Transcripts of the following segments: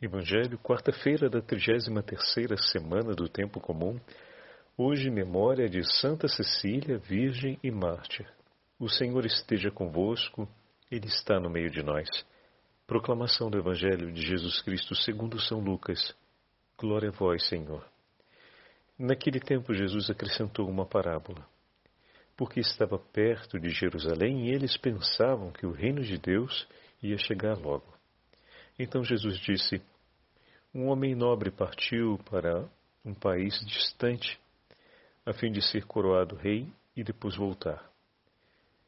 Evangelho, quarta-feira da 33ª semana do tempo comum. Hoje memória de Santa Cecília, virgem e mártir. O Senhor esteja convosco, ele está no meio de nós. Proclamação do Evangelho de Jesus Cristo, segundo São Lucas. Glória a vós, Senhor. Naquele tempo Jesus acrescentou uma parábola. Porque estava perto de Jerusalém e eles pensavam que o reino de Deus ia chegar logo. Então Jesus disse: Um homem nobre partiu para um país distante, a fim de ser coroado rei e depois voltar.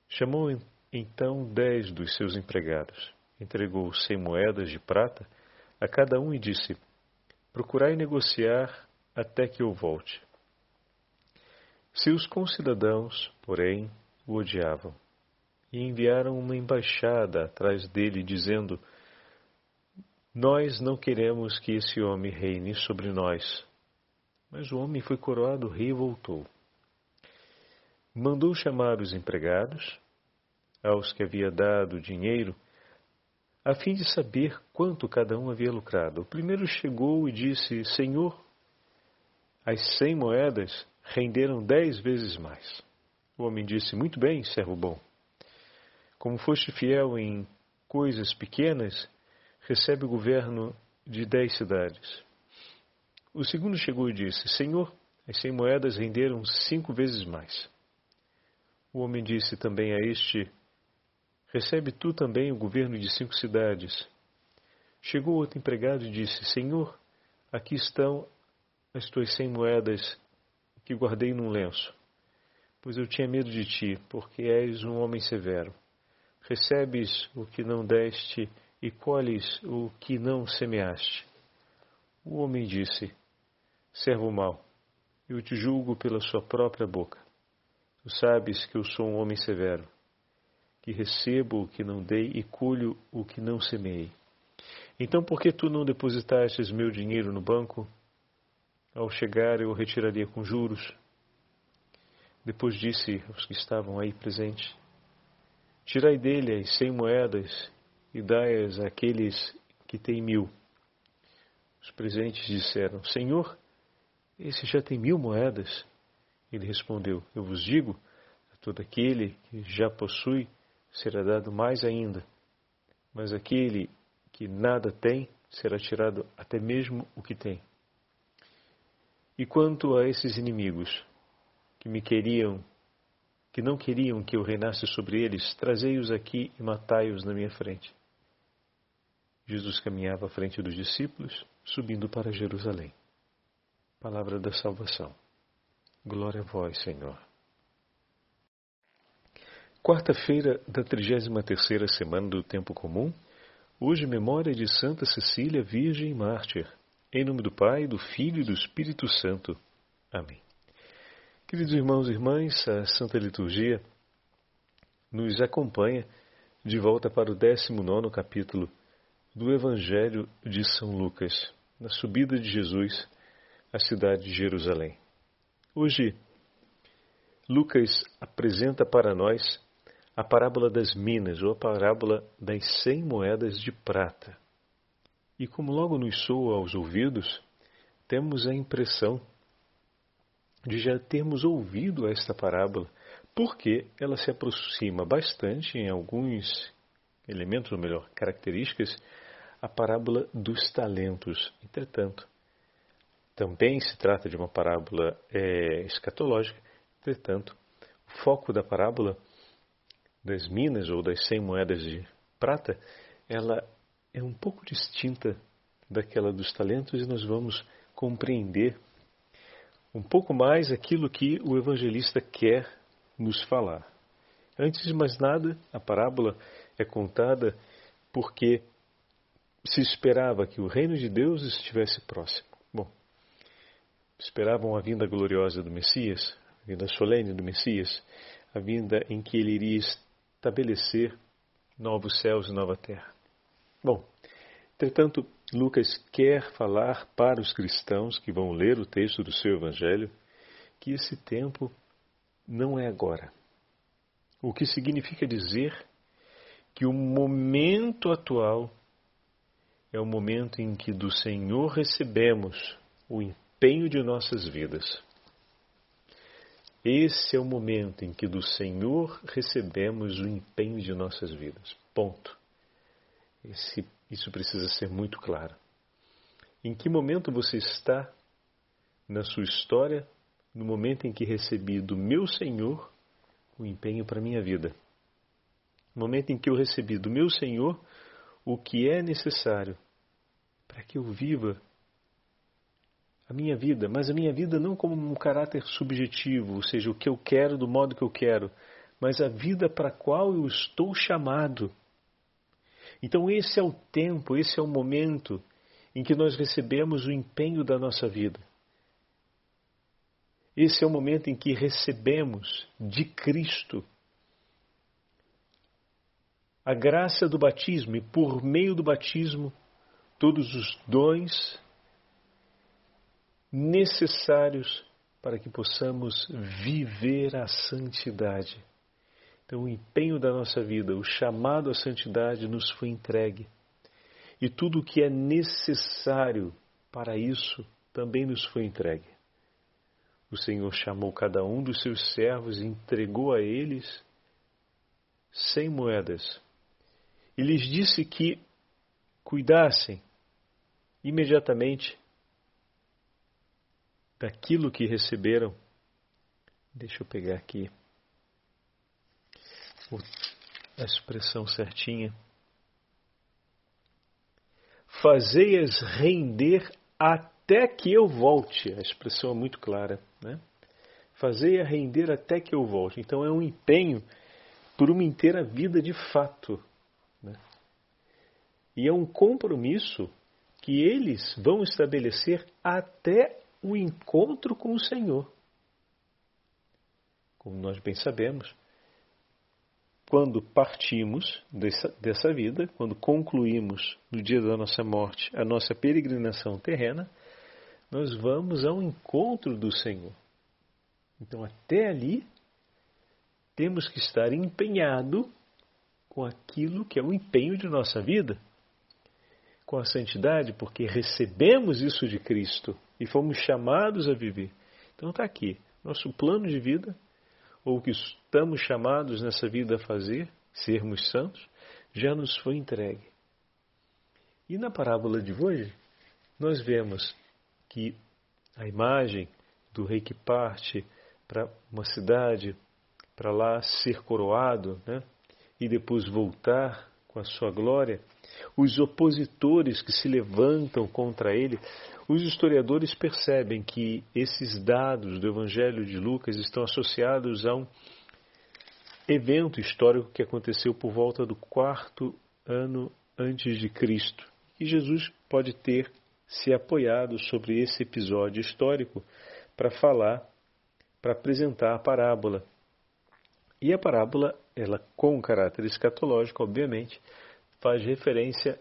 Chamou então dez dos seus empregados, entregou cem moedas de prata a cada um e disse: Procurai negociar até que eu volte. Seus concidadãos, porém, o odiavam e enviaram uma embaixada atrás dele, dizendo: nós não queremos que esse homem reine sobre nós. Mas o homem foi coroado rei e voltou. Mandou chamar os empregados, aos que havia dado dinheiro, a fim de saber quanto cada um havia lucrado. O primeiro chegou e disse: Senhor, as cem moedas renderam dez vezes mais. O homem disse: Muito bem, servo bom. Como foste fiel em coisas pequenas, recebe o governo de dez cidades. O segundo chegou e disse: Senhor, as cem moedas renderam cinco vezes mais. O homem disse também a este: Recebe tu também o governo de cinco cidades. Chegou outro empregado e disse: Senhor, aqui estão as tuas cem moedas que guardei num lenço, pois eu tinha medo de ti, porque és um homem severo. Recebes o que não deste e colhes o que não semeaste. O homem disse: Servo mau, eu te julgo pela sua própria boca. Tu sabes que eu sou um homem severo, que recebo o que não dei e colho o que não semeei. Então, por que tu não depositastes meu dinheiro no banco? Ao chegar, eu o retiraria com juros. Depois disse aos que estavam aí presentes: Tirai dele as cem moedas e dai-as àqueles que têm mil. Os presentes disseram: Senhor, esse já tem mil moedas. Ele respondeu: Eu vos digo, a todo aquele que já possui será dado mais ainda, mas aquele que nada tem será tirado até mesmo o que tem. E quanto a esses inimigos que me queriam que não queriam que eu reinasse sobre eles, trazei-os aqui e matai-os na minha frente. Jesus caminhava à frente dos discípulos, subindo para Jerusalém. Palavra da salvação. Glória a vós, Senhor. Quarta-feira da 33ª semana do tempo comum. Hoje memória de Santa Cecília, Virgem e Mártir. Em nome do Pai, do Filho e do Espírito Santo. Amém. Queridos irmãos e irmãs, a Santa Liturgia nos acompanha de volta para o 19 capítulo do Evangelho de São Lucas, na subida de Jesus à cidade de Jerusalém. Hoje, Lucas apresenta para nós a parábola das minas, ou a parábola das cem moedas de prata. E como logo nos soa aos ouvidos, temos a impressão de já termos ouvido esta parábola, porque ela se aproxima bastante em alguns elementos, ou melhor, características, a parábola dos talentos. Entretanto, também se trata de uma parábola é, escatológica, entretanto, o foco da parábola das minas ou das cem moedas de prata, ela é um pouco distinta daquela dos talentos e nós vamos compreender um pouco mais aquilo que o evangelista quer nos falar. Antes de mais nada, a parábola é contada porque se esperava que o reino de Deus estivesse próximo. Bom, esperavam a vinda gloriosa do Messias, a vinda solene do Messias, a vinda em que ele iria estabelecer novos céus e nova terra. Bom, entretanto, Lucas quer falar para os cristãos que vão ler o texto do seu evangelho que esse tempo não é agora. O que significa dizer que o momento atual é o momento em que do Senhor recebemos o empenho de nossas vidas. Esse é o momento em que do Senhor recebemos o empenho de nossas vidas. Ponto. Esse, isso precisa ser muito claro. Em que momento você está na sua história, no momento em que recebi do meu Senhor o empenho para minha vida? No momento em que eu recebi do meu Senhor o que é necessário para que eu viva a minha vida, mas a minha vida não como um caráter subjetivo, ou seja, o que eu quero do modo que eu quero, mas a vida para a qual eu estou chamado. Então, esse é o tempo, esse é o momento em que nós recebemos o empenho da nossa vida. Esse é o momento em que recebemos de Cristo a graça do batismo e, por meio do batismo, todos os dons necessários para que possamos viver a santidade. Então, o empenho da nossa vida, o chamado à santidade nos foi entregue. E tudo o que é necessário para isso também nos foi entregue. O Senhor chamou cada um dos seus servos e entregou a eles cem moedas. E lhes disse que cuidassem imediatamente daquilo que receberam. Deixa eu pegar aqui a expressão certinha. Fazei-as render até que eu volte. A expressão é muito clara. Né? Fazei-a render até que eu volte. Então é um empenho por uma inteira vida de fato. E é um compromisso que eles vão estabelecer até o encontro com o Senhor. Como nós bem sabemos, quando partimos dessa, dessa vida, quando concluímos no dia da nossa morte a nossa peregrinação terrena, nós vamos ao encontro do Senhor. Então, até ali, temos que estar empenhado com aquilo que é o empenho de nossa vida, com a santidade, porque recebemos isso de Cristo e fomos chamados a viver. Então está aqui, nosso plano de vida, ou o que estamos chamados nessa vida a fazer, sermos santos, já nos foi entregue. E na parábola de hoje, nós vemos que a imagem do rei que parte para uma cidade, para lá ser coroado, né? e depois voltar com a sua glória, os opositores que se levantam contra ele, os historiadores percebem que esses dados do Evangelho de Lucas estão associados a um evento histórico que aconteceu por volta do quarto ano antes de Cristo. E Jesus pode ter se apoiado sobre esse episódio histórico para falar, para apresentar a parábola. E a parábola, ela com caráter escatológico, obviamente, faz referência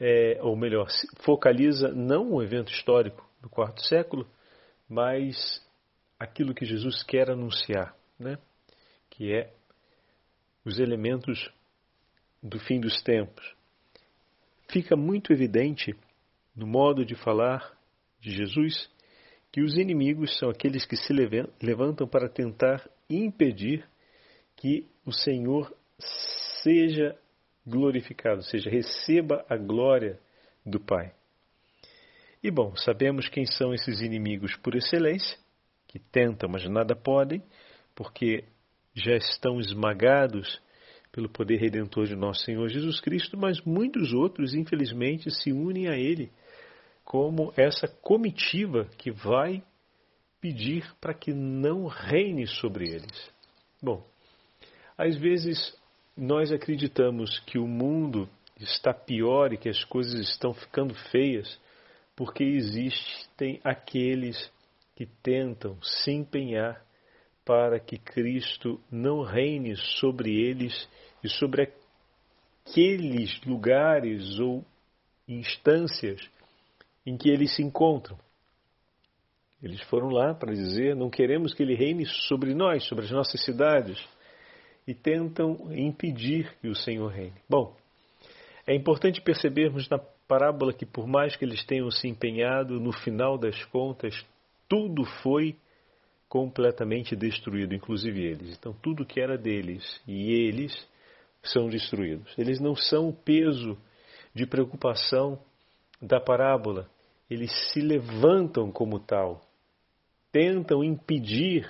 é, ou melhor, focaliza não o evento histórico do quarto século, mas aquilo que Jesus quer anunciar, né? que é os elementos do fim dos tempos. Fica muito evidente no modo de falar de Jesus que os inimigos são aqueles que se levantam para tentar impedir que o Senhor seja glorificado, ou seja, receba a glória do Pai. E bom, sabemos quem são esses inimigos por excelência, que tentam, mas nada podem, porque já estão esmagados pelo poder redentor de nosso Senhor Jesus Cristo, mas muitos outros, infelizmente, se unem a Ele como essa comitiva que vai pedir para que não reine sobre eles. Bom, às vezes nós acreditamos que o mundo está pior e que as coisas estão ficando feias porque existem aqueles que tentam se empenhar para que Cristo não reine sobre eles e sobre aqueles lugares ou instâncias em que eles se encontram. Eles foram lá para dizer: não queremos que ele reine sobre nós, sobre as nossas cidades e tentam impedir que o Senhor reine. Bom, é importante percebermos na parábola que, por mais que eles tenham se empenhado, no final das contas, tudo foi completamente destruído, inclusive eles. Então, tudo que era deles e eles são destruídos. Eles não são o peso de preocupação da parábola, eles se levantam como tal, tentam impedir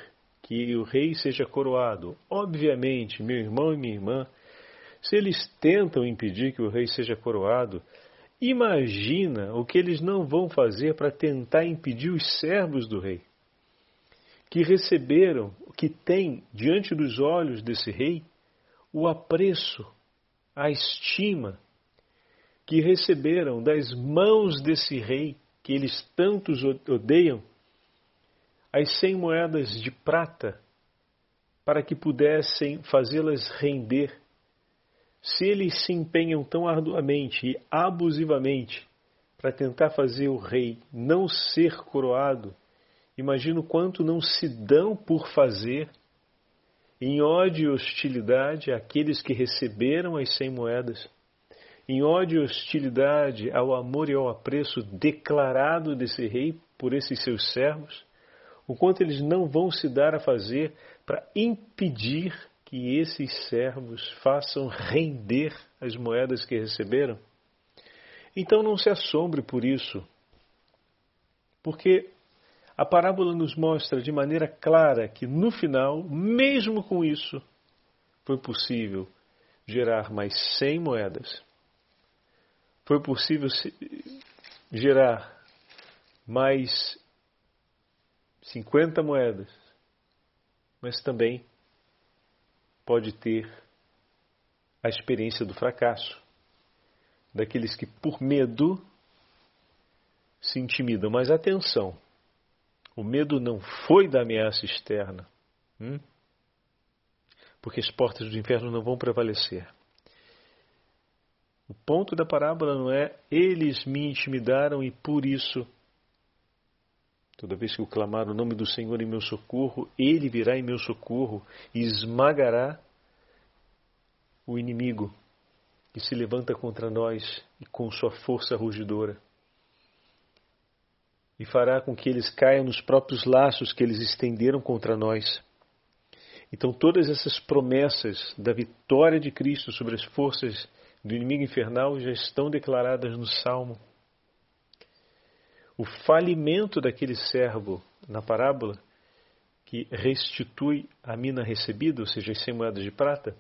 que o rei seja coroado. Obviamente, meu irmão e minha irmã, se eles tentam impedir que o rei seja coroado, imagina o que eles não vão fazer para tentar impedir os servos do rei, que receberam, que têm diante dos olhos desse rei o apreço, a estima que receberam das mãos desse rei que eles tantos odeiam, as cem moedas de prata para que pudessem fazê-las render. Se eles se empenham tão arduamente e abusivamente para tentar fazer o rei não ser coroado, imagino quanto não se dão por fazer. Em ódio e hostilidade àqueles que receberam as cem moedas, em ódio e hostilidade ao amor e ao apreço declarado desse rei por esses seus servos, o quanto eles não vão se dar a fazer para impedir que esses servos façam render as moedas que receberam? Então não se assombre por isso, porque a parábola nos mostra de maneira clara que no final, mesmo com isso, foi possível gerar mais 100 moedas. Foi possível gerar mais 50 moedas, mas também pode ter a experiência do fracasso, daqueles que por medo se intimidam. Mas atenção, o medo não foi da ameaça externa, hum? porque as portas do inferno não vão prevalecer. O ponto da parábola não é eles me intimidaram e por isso, toda vez que eu clamar o nome do Senhor em meu socorro, ele virá em meu socorro e esmagará o inimigo que se levanta contra nós e com sua força rugidora. E fará com que eles caiam nos próprios laços que eles estenderam contra nós. Então, todas essas promessas da vitória de Cristo sobre as forças do inimigo infernal já estão declaradas no Salmo. O falimento daquele servo na parábola, que restitui a mina recebida, ou seja, as 100 moedas de prata,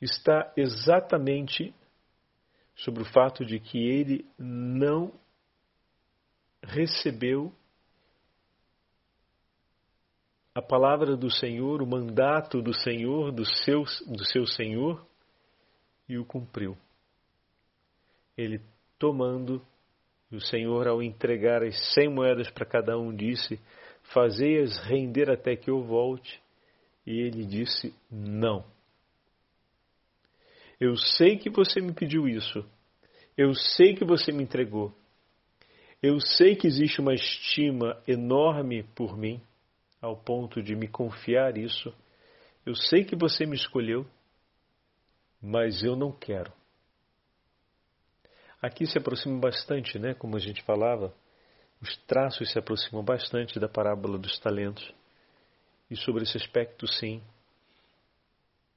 está exatamente sobre o fato de que ele não recebeu a palavra do Senhor, o mandato do Senhor, do seu, do seu Senhor, e o cumpriu. Ele tomando, e o Senhor, ao entregar as cem moedas para cada um, disse: Fazei-as render até que eu volte. E ele disse: Não. Eu sei que você me pediu isso. Eu sei que você me entregou. Eu sei que existe uma estima enorme por mim, ao ponto de me confiar isso. Eu sei que você me escolheu mas eu não quero. Aqui se aproxima bastante, né, como a gente falava, os traços se aproximam bastante da parábola dos talentos. E sobre esse aspecto, sim,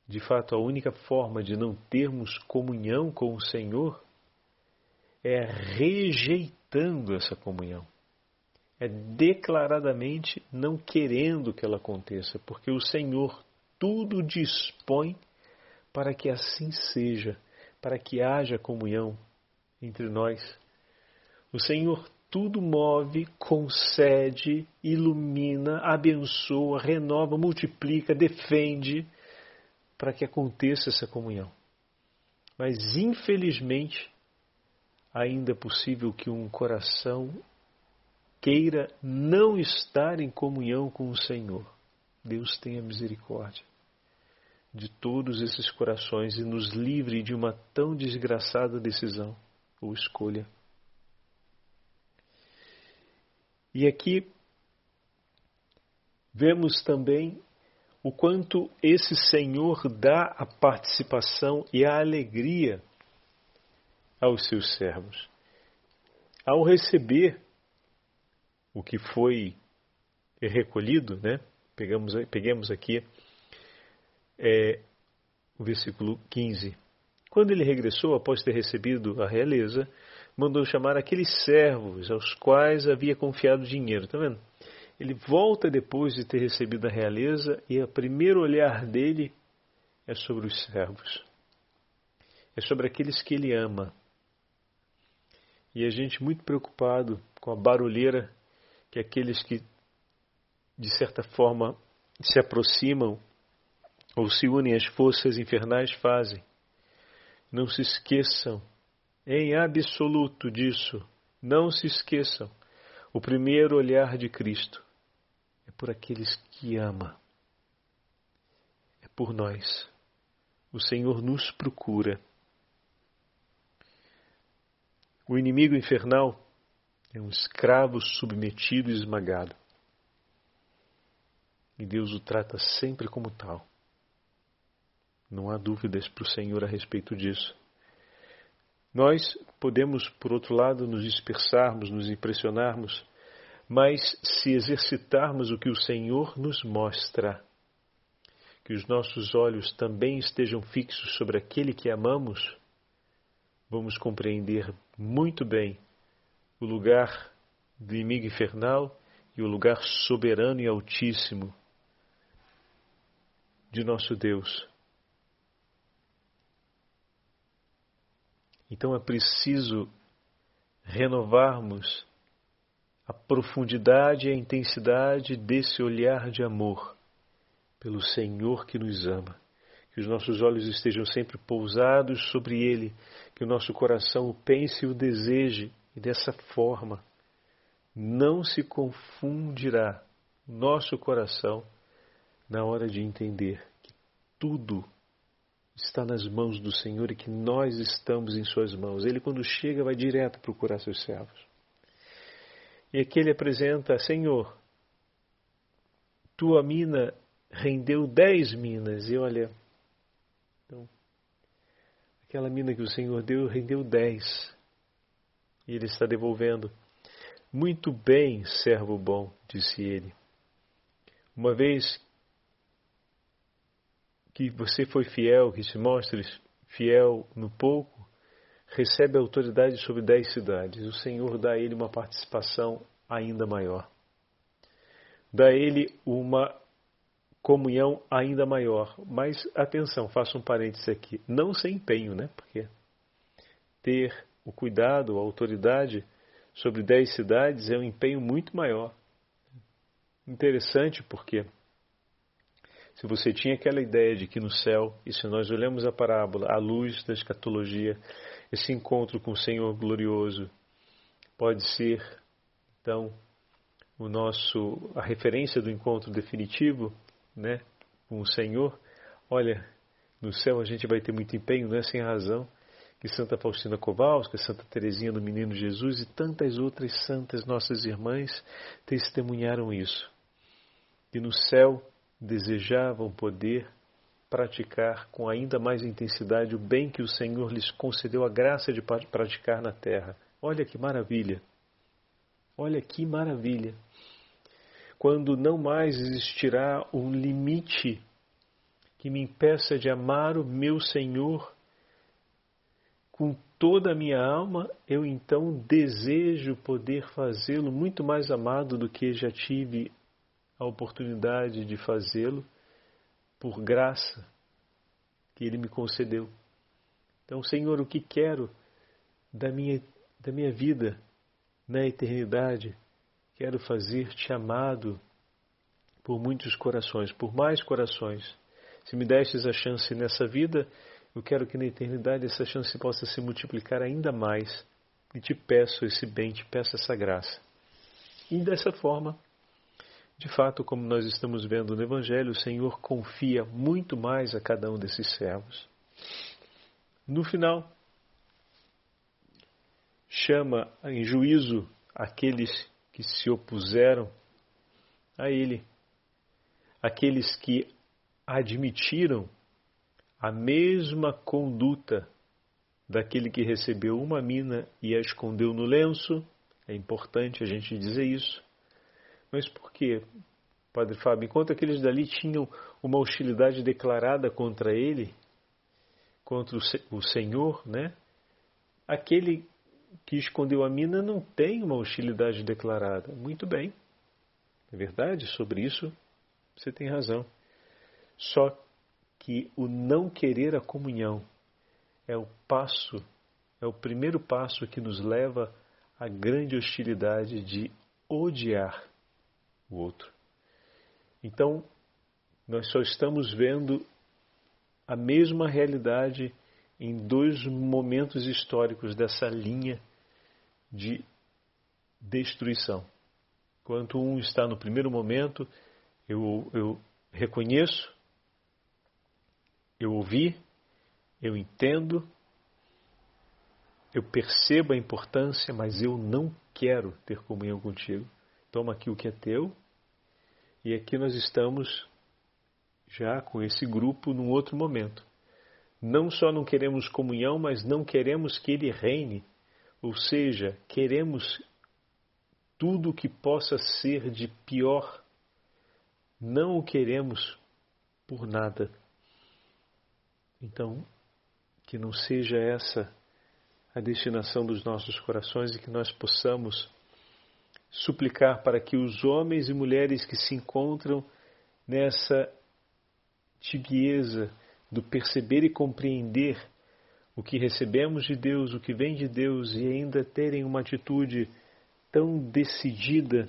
de fato, a única forma de não termos comunhão com o Senhor é rejeitando essa comunhão. É declaradamente não querendo que ela aconteça, porque o Senhor tudo dispõe para que assim seja, para que haja comunhão entre nós. O Senhor tudo move, concede, ilumina, abençoa, renova, multiplica, defende, para que aconteça essa comunhão. Mas, infelizmente, ainda é possível que um coração queira não estar em comunhão com o Senhor. Deus tenha misericórdia de todos esses corações e nos livre de uma tão desgraçada decisão ou escolha. E aqui vemos também o quanto esse Senhor dá a participação e a alegria aos seus servos. Ao receber o que foi recolhido, né? Pegamos, peguemos aqui é, o versículo 15. Quando ele regressou, após ter recebido a realeza, mandou chamar aqueles servos aos quais havia confiado dinheiro. Está vendo? Ele volta depois de ter recebido a realeza e o primeiro olhar dele é sobre os servos. É sobre aqueles que ele ama. E a gente muito preocupado com a barulheira que aqueles que, de certa forma, se aproximam ou se unem às forças infernais fazem. Não se esqueçam, em absoluto disso, não se esqueçam. O primeiro olhar de Cristo é por aqueles que ama. É por nós. O Senhor nos procura. O inimigo infernal é um escravo submetido e esmagado. E Deus o trata sempre como tal. Não há dúvidas para o Senhor a respeito disso. Nós podemos, por outro lado, nos dispersarmos, nos impressionarmos, mas se exercitarmos o que o Senhor nos mostra, que os nossos olhos também estejam fixos sobre aquele que amamos, vamos compreender muito bem o lugar do inimigo infernal e o lugar soberano e altíssimo de nosso Deus. Então é preciso renovarmos a profundidade e a intensidade desse olhar de amor pelo Senhor que nos ama. Que os nossos olhos estejam sempre pousados sobre Ele, que o nosso coração o pense e o deseje, e dessa forma não se confundirá nosso coração na hora de entender que tudo está nas mãos do Senhor e que nós estamos em Suas mãos. Ele, quando chega, vai direto procurar seus servos. E aqui ele apresenta: Senhor, tua mina rendeu dez minas. E olha, então, aquela mina que o Senhor deu rendeu dez. E ele está devolvendo. Muito bem, servo bom, disse ele. Uma vez que você foi fiel, que se mostre fiel no pouco, recebe autoridade sobre dez cidades. O Senhor dá a ele uma participação ainda maior. Dá a ele uma comunhão ainda maior. Mas atenção, faço um parêntese aqui. Não sem empenho, né? Porque ter o cuidado, a autoridade sobre dez cidades é um empenho muito maior. Interessante porque se você tinha aquela ideia de que no céu, e se nós olhamos a parábola à luz da escatologia, esse encontro com o Senhor glorioso pode ser, então, o nosso a referência do encontro definitivo, né, com o Senhor. Olha, no céu a gente vai ter muito empenho, não é sem razão que Santa Faustina Kowalska, Santa Teresinha do Menino Jesus e tantas outras santas nossas irmãs testemunharam isso. Que no céu desejavam poder praticar com ainda mais intensidade o bem que o Senhor lhes concedeu a graça de praticar na terra. Olha que maravilha! Olha que maravilha! Quando não mais existirá um limite que me impeça de amar o meu Senhor com toda a minha alma, eu então desejo poder fazê-lo muito mais amado do que já tive a oportunidade de fazê-lo por graça que Ele me concedeu. Então, Senhor, o que quero da minha, da minha vida na eternidade? Quero fazer-te amado por muitos corações, por mais corações. Se me destes a chance nessa vida, eu quero que na eternidade essa chance possa se multiplicar ainda mais. E te peço esse bem, te peço essa graça. E dessa forma, de fato, como nós estamos vendo no Evangelho, o Senhor confia muito mais a cada um desses servos. No final, chama em juízo aqueles que se opuseram a Ele, aqueles que admitiram a mesma conduta daquele que recebeu uma mina e a escondeu no lenço. É importante a gente dizer isso. Mas por quê, Padre Fábio? Enquanto aqueles dali tinham uma hostilidade declarada contra ele, contra o Senhor, né? Aquele que escondeu a mina não tem uma hostilidade declarada. Muito bem. É verdade, sobre isso você tem razão. Só que o não querer a comunhão é o passo, é o primeiro passo que nos leva à grande hostilidade de odiar o outro. Então, nós só estamos vendo a mesma realidade em dois momentos históricos dessa linha de destruição. Enquanto um está no primeiro momento, eu, eu reconheço, eu ouvi, eu entendo, eu percebo a importância, mas eu não quero ter comunhão contigo. Toma aqui o que é teu. E aqui nós estamos já com esse grupo num outro momento. Não só não queremos comunhão, mas não queremos que ele reine. Ou seja, queremos tudo que possa ser de pior. Não o queremos por nada. Então, que não seja essa a destinação dos nossos corações e que nós possamos suplicar para que os homens e mulheres que se encontram nessa tibieza do perceber e compreender o que recebemos de Deus, o que vem de Deus e ainda terem uma atitude tão decidida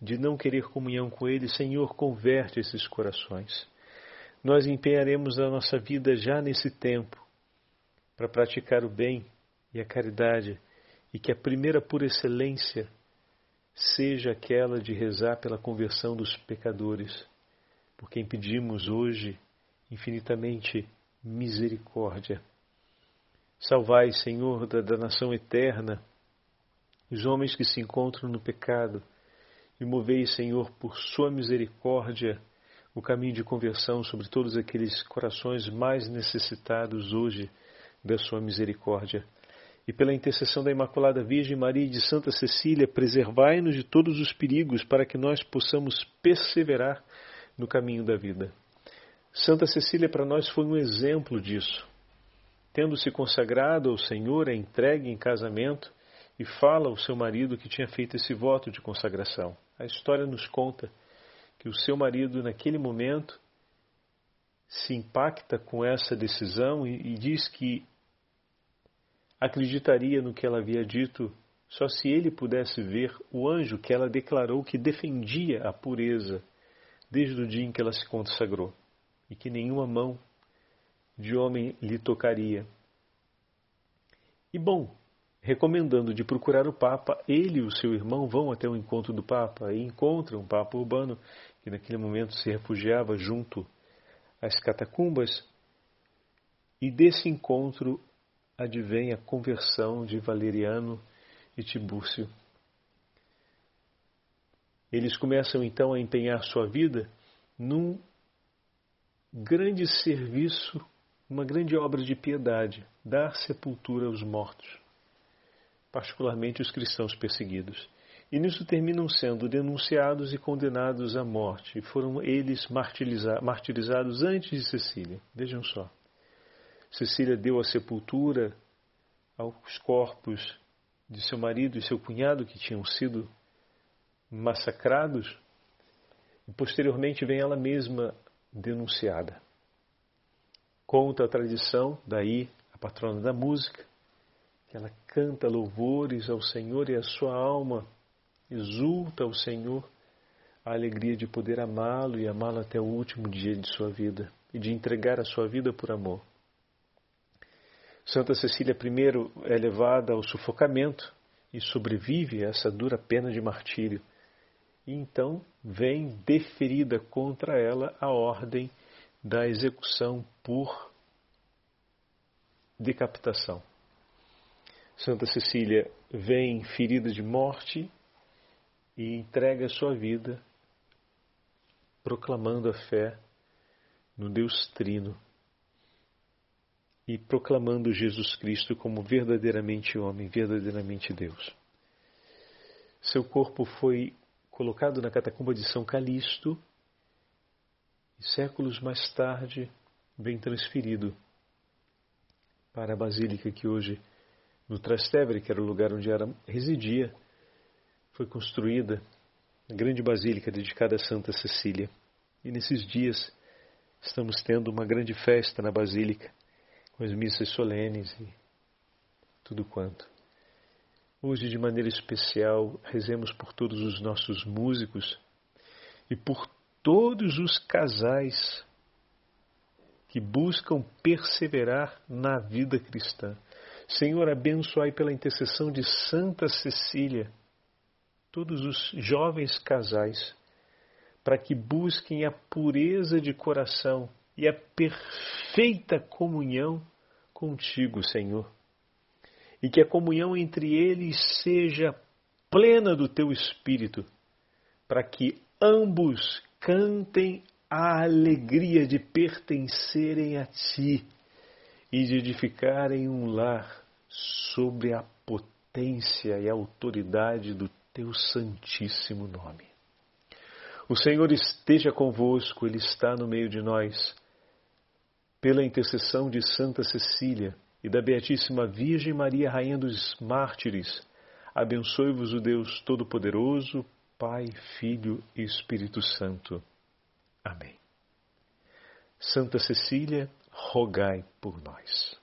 de não querer comunhão com Ele, Senhor, converte esses corações. Nós empenharemos a nossa vida já nesse tempo para praticar o bem e a caridade, e que a primeira por excelência seja aquela de rezar pela conversão dos pecadores, por quem pedimos hoje infinitamente misericórdia. Salvai, Senhor, da, da nação eterna, os homens que se encontram no pecado, e movei, Senhor, por sua misericórdia, o caminho de conversão sobre todos aqueles corações mais necessitados hoje da sua misericórdia. E pela intercessão da Imaculada Virgem Maria e de Santa Cecília, preservai-nos de todos os perigos para que nós possamos perseverar no caminho da vida. Santa Cecília para nós foi um exemplo disso. Tendo se consagrado ao Senhor, é entregue em casamento e fala ao seu marido que tinha feito esse voto de consagração. A história nos conta que o seu marido, naquele momento, se impacta com essa decisão e, e diz que acreditaria no que ela havia dito só se ele pudesse ver o anjo que ela declarou que defendia a pureza desde o dia em que ela se consagrou e que nenhuma mão de homem lhe tocaria. E bom, recomendando de procurar o Papa, ele e o seu irmão vão até o encontro do Papa e encontram o Papa Urbano, que naquele momento se refugiava junto às catacumbas, e desse encontro advém a conversão de Valeriano e Tibúrcio. Eles começam então a empenhar sua vida num grande serviço, uma grande obra de piedade, dar sepultura aos mortos, particularmente os cristãos perseguidos. E nisso terminam sendo denunciados e condenados à morte. E foram eles martirizados antes de Cecília. Vejam só. Cecília deu a sepultura aos corpos de seu marido e seu cunhado que tinham sido massacrados, e posteriormente vem ela mesma denunciada. Conta a tradição, daí a patrona da música, que ela canta louvores ao Senhor e a sua alma exulta ao Senhor a alegria de poder amá-lo e amá-lo até o último dia de sua vida e de entregar a sua vida por amor. Santa Cecília I é levada ao sufocamento e sobrevive a essa dura pena de martírio. E então vem deferida contra ela a ordem da execução por decapitação. Santa Cecília vem ferida de morte e entrega sua vida proclamando a fé no Deus Trino e proclamando Jesus Cristo como verdadeiramente homem, verdadeiramente Deus. Seu corpo foi colocado na catacumba de São Calixto e séculos mais tarde vem transferido para a basílica que hoje, no Trastevere, que era o lugar onde era, residia, foi construída a grande basílica dedicada a Santa Cecília. E nesses dias estamos tendo uma grande festa na basílica, com as missas solenes e tudo quanto. Hoje, de maneira especial, rezemos por todos os nossos músicos e por todos os casais que buscam perseverar na vida cristã. Senhor, abençoai pela intercessão de Santa Cecília todos os jovens casais para que busquem a pureza de coração e a perfeita comunhão contigo, Senhor. E que a comunhão entre eles seja plena do teu espírito, para que ambos cantem a alegria de pertencerem a ti e de edificarem um lar sobre a potência e a autoridade do teu santíssimo nome. O Senhor esteja convosco, Ele está no meio de nós. Pela intercessão de Santa Cecília e da Beatíssima Virgem Maria, Rainha dos Mártires, abençoe-vos o Deus Todo-Poderoso, Pai, Filho e Espírito Santo. Amém. Santa Cecília, rogai por nós.